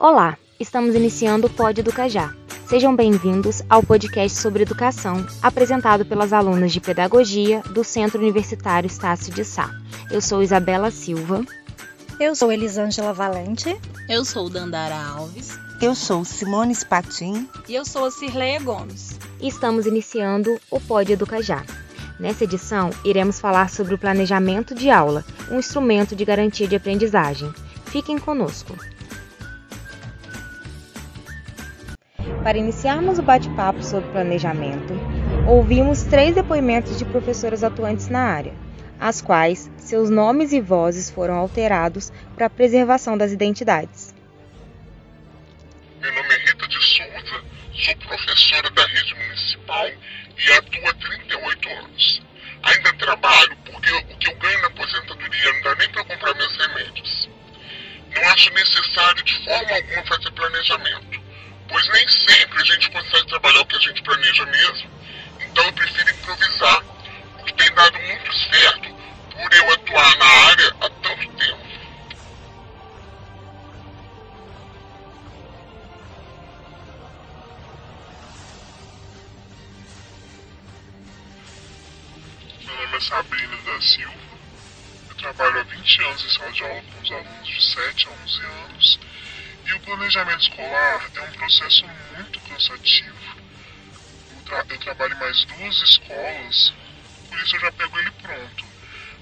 Olá, estamos iniciando o Pod Educajá. Sejam bem-vindos ao podcast sobre educação, apresentado pelas alunas de Pedagogia do Centro Universitário Estácio de Sá. Eu sou Isabela Silva. Eu sou Elisângela Valente. Eu sou Dandara Alves. Eu sou Simone Spatim. E eu sou a Cirleia Gomes. E estamos iniciando o Pod Educajá. Nessa edição, iremos falar sobre o planejamento de aula, um instrumento de garantia de aprendizagem. Fiquem conosco. Para iniciarmos o bate-papo sobre planejamento, ouvimos três depoimentos de professoras atuantes na área, as quais seus nomes e vozes foram alterados para a preservação das identidades. Meu nome é Rita de Souza, sou professora da rede municipal e atuo há 38 anos. Ainda trabalho porque o que eu ganho na aposentadoria não dá nem para comprar meus remédios. Não acho necessário de forma alguma fazer planejamento pois nem sempre a gente consegue trabalhar o que a gente planeja mesmo. Então eu prefiro improvisar, o que tem dado muito certo por eu atuar na área há tanto tempo. Meu nome é Sabrina da Silva. Eu trabalho há 20 anos em sala de aula com os alunos de 7 a 11 anos e o planejamento escolar é um processo muito cansativo. Eu, tra eu trabalho em mais duas escolas, por isso eu já pego ele pronto.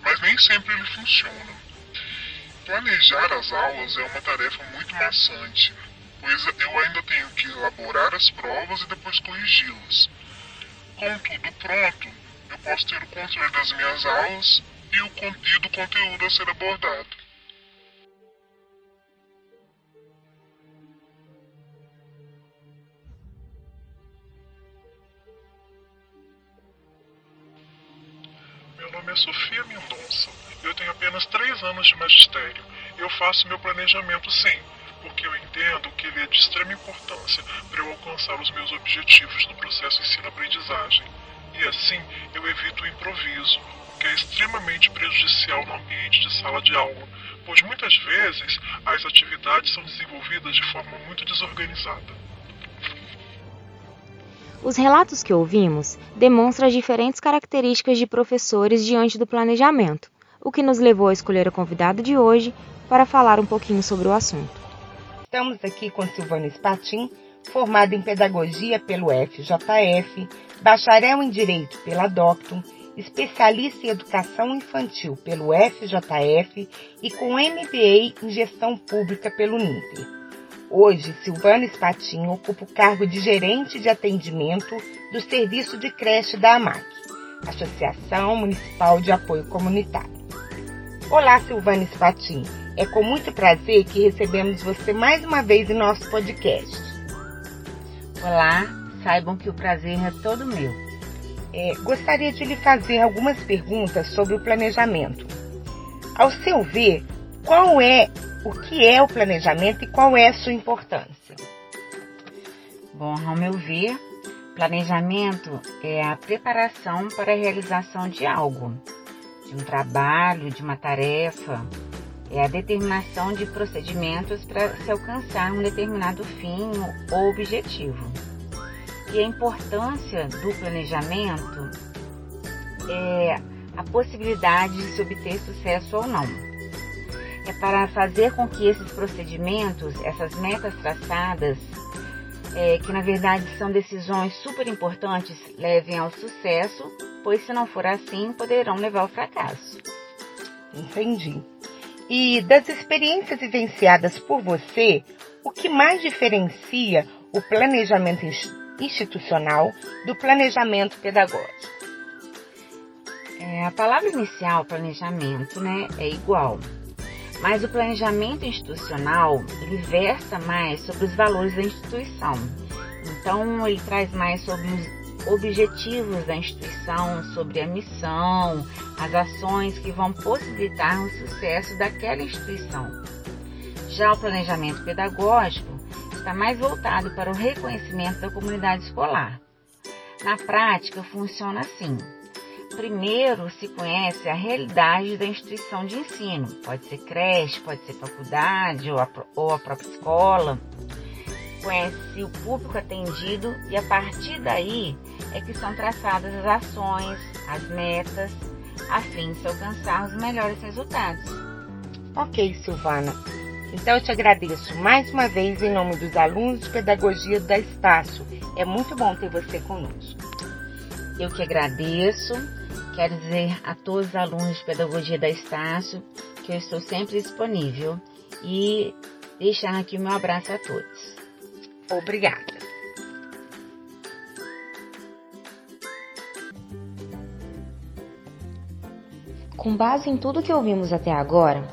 Mas nem sempre ele funciona. Planejar as aulas é uma tarefa muito maçante, pois eu ainda tenho que elaborar as provas e depois corrigi-las. Com tudo pronto, eu posso ter o controle das minhas aulas e, o, e do conteúdo a ser abordado. É Sofia Mendonça. Eu tenho apenas três anos de magistério. Eu faço meu planejamento sim, porque eu entendo que ele é de extrema importância para eu alcançar os meus objetivos no processo ensino-aprendizagem. E assim eu evito o improviso, o que é extremamente prejudicial no ambiente de sala de aula, pois muitas vezes as atividades são desenvolvidas de forma muito desorganizada. Os relatos que ouvimos demonstram as diferentes características de professores diante do planejamento, o que nos levou a escolher a convidada de hoje para falar um pouquinho sobre o assunto. Estamos aqui com Silvana Spatim, formada em Pedagogia pelo FJF, bacharel em Direito pela Doctum, especialista em Educação Infantil pelo FJF e com MBA em Gestão Pública pelo NIPE. Hoje, Silvana Spatinho ocupa o cargo de gerente de atendimento do serviço de creche da AMAC, Associação Municipal de Apoio Comunitário. Olá, Silvana Spatinho. É com muito prazer que recebemos você mais uma vez em nosso podcast. Olá, saibam que o prazer é todo meu. É, gostaria de lhe fazer algumas perguntas sobre o planejamento. Ao seu ver, qual é o que é o planejamento e qual é a sua importância? Bom, ao meu ver, planejamento é a preparação para a realização de algo, de um trabalho, de uma tarefa, é a determinação de procedimentos para se alcançar um determinado fim ou objetivo. E a importância do planejamento é a possibilidade de se obter sucesso ou não é para fazer com que esses procedimentos, essas metas traçadas, é, que na verdade são decisões super importantes, levem ao sucesso, pois se não for assim, poderão levar ao fracasso. Entendi. E das experiências vivenciadas por você, o que mais diferencia o planejamento institucional do planejamento pedagógico? É, a palavra inicial, planejamento, né, é igual. Mas o planejamento institucional, ele versa mais sobre os valores da instituição. Então, ele traz mais sobre os objetivos da instituição, sobre a missão, as ações que vão possibilitar o sucesso daquela instituição. Já o planejamento pedagógico está mais voltado para o reconhecimento da comunidade escolar. Na prática, funciona assim: primeiro se conhece a realidade da instituição de ensino. Pode ser creche, pode ser faculdade ou a, ou a própria escola. Conhece o público atendido e a partir daí é que são traçadas as ações, as metas, a fim de se alcançar os melhores resultados. Ok, Silvana. Então eu te agradeço mais uma vez em nome dos alunos de pedagogia da Estácio. É muito bom ter você conosco. Eu que agradeço. Quero dizer a todos os alunos de pedagogia da Estácio que eu estou sempre disponível e deixar aqui o meu abraço a todos. Obrigada. Com base em tudo que ouvimos até agora,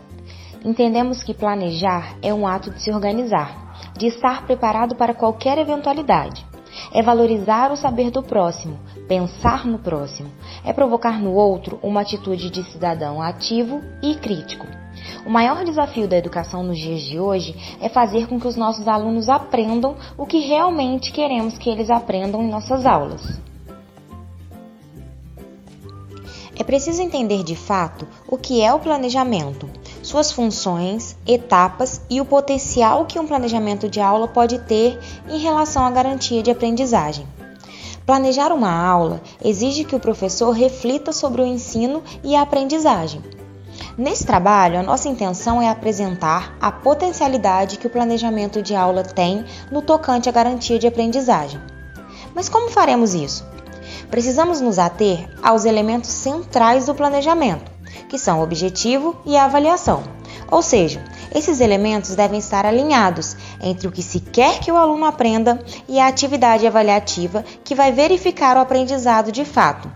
entendemos que planejar é um ato de se organizar, de estar preparado para qualquer eventualidade. É valorizar o saber do próximo, pensar no próximo, é provocar no outro uma atitude de cidadão ativo e crítico. O maior desafio da educação nos dias de hoje é fazer com que os nossos alunos aprendam o que realmente queremos que eles aprendam em nossas aulas. É preciso entender de fato o que é o planejamento, suas funções, etapas e o potencial que um planejamento de aula pode ter em relação à garantia de aprendizagem. Planejar uma aula exige que o professor reflita sobre o ensino e a aprendizagem. Nesse trabalho, a nossa intenção é apresentar a potencialidade que o planejamento de aula tem no tocante à garantia de aprendizagem. Mas como faremos isso? precisamos nos ater aos elementos centrais do planejamento, que são o objetivo e a avaliação. Ou seja, esses elementos devem estar alinhados entre o que se quer que o aluno aprenda e a atividade avaliativa que vai verificar o aprendizado de fato.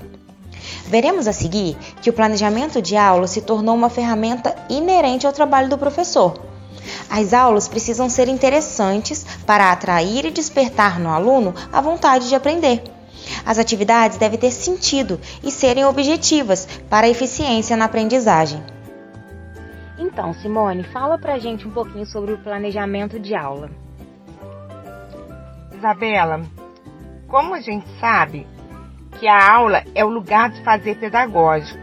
Veremos a seguir que o planejamento de aula se tornou uma ferramenta inerente ao trabalho do professor. As aulas precisam ser interessantes para atrair e despertar no aluno a vontade de aprender. As atividades devem ter sentido e serem objetivas para a eficiência na aprendizagem. Então, Simone, fala pra gente um pouquinho sobre o planejamento de aula. Isabela, como a gente sabe que a aula é o lugar de fazer pedagógico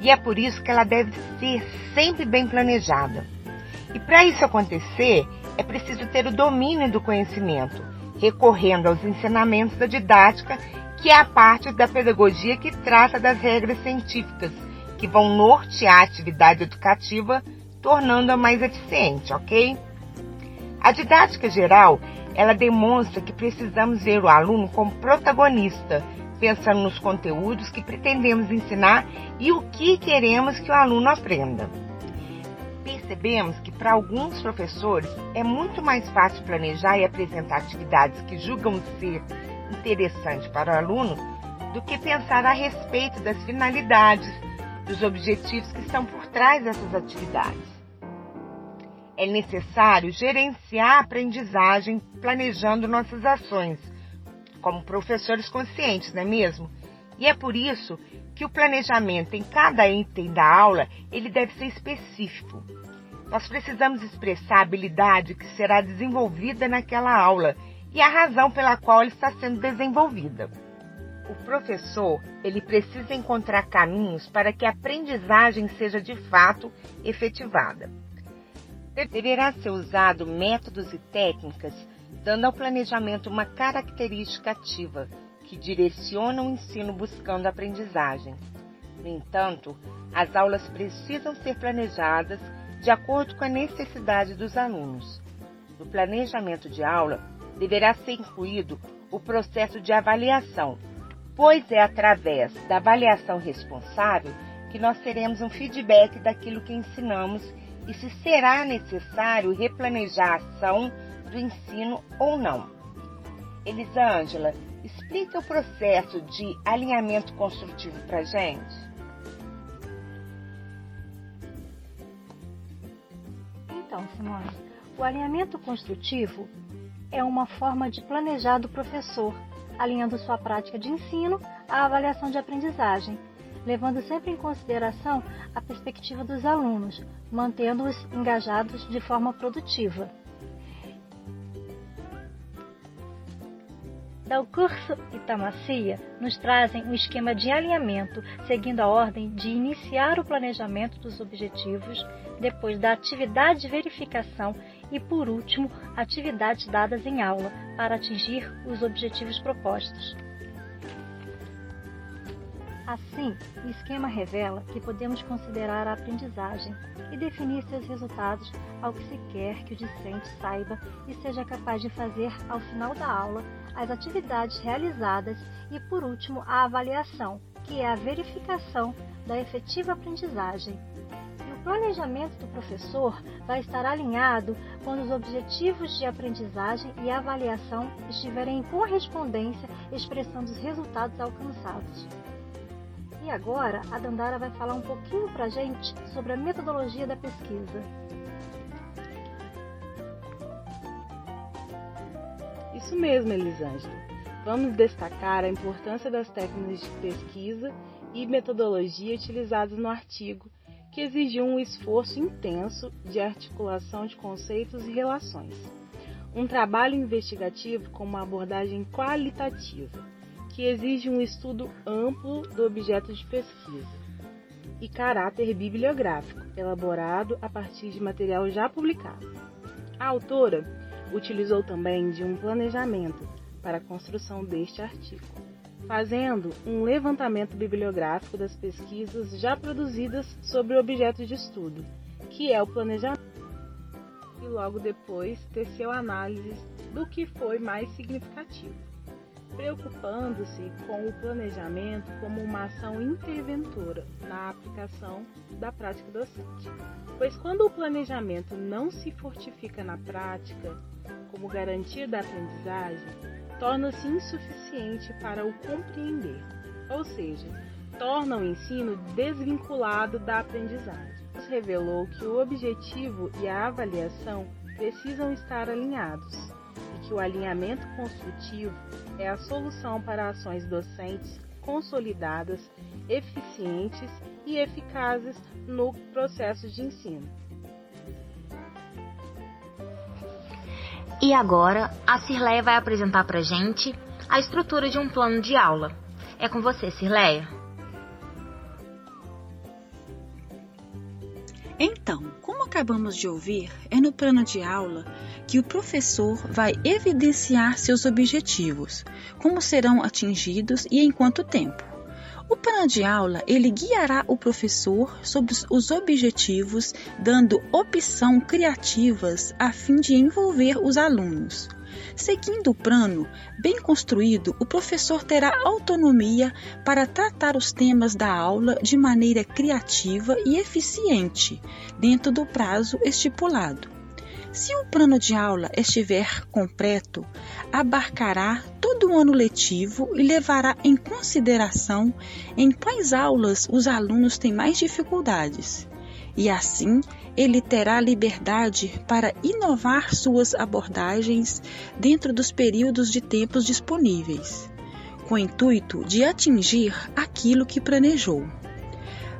e é por isso que ela deve ser sempre bem planejada. E para isso acontecer, é preciso ter o domínio do conhecimento recorrendo aos ensinamentos da didática, que é a parte da pedagogia que trata das regras científicas, que vão nortear a atividade educativa, tornando-a mais eficiente, ok? A didática geral, ela demonstra que precisamos ver o aluno como protagonista, pensando nos conteúdos que pretendemos ensinar e o que queremos que o aluno aprenda percebemos que para alguns professores é muito mais fácil planejar e apresentar atividades que julgam ser interessantes para o aluno do que pensar a respeito das finalidades, dos objetivos que estão por trás dessas atividades. É necessário gerenciar a aprendizagem planejando nossas ações, como professores conscientes, não é mesmo? E é por isso que o planejamento em cada item da aula ele deve ser específico. Nós precisamos expressar a habilidade que será desenvolvida naquela aula e a razão pela qual ela está sendo desenvolvida. O professor, ele precisa encontrar caminhos para que a aprendizagem seja de fato efetivada. Deverá ser usado métodos e técnicas dando ao planejamento uma característica ativa que direciona o ensino buscando a aprendizagem. No entanto, as aulas precisam ser planejadas de acordo com a necessidade dos alunos. No planejamento de aula, deverá ser incluído o processo de avaliação, pois é através da avaliação responsável que nós teremos um feedback daquilo que ensinamos e se será necessário replanejar a ação do ensino ou não. Elisângela, explica o processo de alinhamento construtivo para a gente. Então, Simone, o alinhamento construtivo é uma forma de planejar do professor, alinhando sua prática de ensino à avaliação de aprendizagem, levando sempre em consideração a perspectiva dos alunos, mantendo-os engajados de forma produtiva. Da curso Itamacia nos trazem um esquema de alinhamento, seguindo a ordem de iniciar o planejamento dos objetivos, depois da atividade de verificação e, por último, atividades dadas em aula para atingir os objetivos propostos. Assim, o esquema revela que podemos considerar a aprendizagem e definir seus resultados ao que se quer que o discente saiba e seja capaz de fazer ao final da aula as atividades realizadas e, por último, a avaliação, que é a verificação da efetiva aprendizagem. Planejamento do professor vai estar alinhado quando os objetivos de aprendizagem e avaliação estiverem em correspondência, expressando os resultados alcançados. E agora a Dandara vai falar um pouquinho para a gente sobre a metodologia da pesquisa. Isso mesmo, Elisângela. Vamos destacar a importância das técnicas de pesquisa e metodologia utilizadas no artigo, que exigiu um esforço intenso de articulação de conceitos e relações. Um trabalho investigativo com uma abordagem qualitativa que exige um estudo amplo do objeto de pesquisa e caráter bibliográfico, elaborado a partir de material já publicado. A autora utilizou também de um planejamento para a construção deste artigo, fazendo um levantamento bibliográfico das pesquisas já produzidas sobre o objeto de estudo, que é o planejamento, e logo depois teceu análise do que foi mais significativo preocupando-se com o planejamento como uma ação interventora na aplicação da prática docente. Pois quando o planejamento não se fortifica na prática como garantia da aprendizagem, torna-se insuficiente para o compreender, ou seja, torna o ensino desvinculado da aprendizagem. Nos revelou que o objetivo e a avaliação precisam estar alinhados e que o alinhamento construtivo é a solução para ações docentes consolidadas, eficientes e eficazes no processo de ensino. E agora, a Cirleia vai apresentar para gente a estrutura de um plano de aula. É com você, Cirleia. Então, como acabamos de ouvir, é no plano de aula que o professor vai evidenciar seus objetivos, como serão atingidos e em quanto tempo. O plano de aula ele guiará o professor sobre os objetivos, dando opção criativas a fim de envolver os alunos. Seguindo o plano bem construído, o professor terá autonomia para tratar os temas da aula de maneira criativa e eficiente, dentro do prazo estipulado. Se o plano de aula estiver completo, abarcará todo o ano letivo e levará em consideração em quais aulas os alunos têm mais dificuldades. E assim, ele terá liberdade para inovar suas abordagens dentro dos períodos de tempos disponíveis, com o intuito de atingir aquilo que planejou.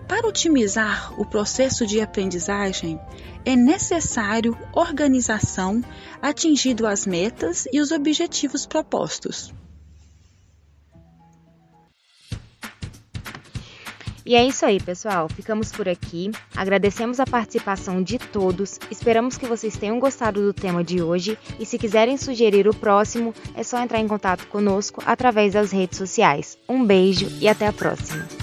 Para otimizar o processo de aprendizagem, é necessário organização, atingindo as metas e os objetivos propostos. E é isso aí, pessoal. Ficamos por aqui. Agradecemos a participação de todos. Esperamos que vocês tenham gostado do tema de hoje. E se quiserem sugerir o próximo, é só entrar em contato conosco através das redes sociais. Um beijo e até a próxima!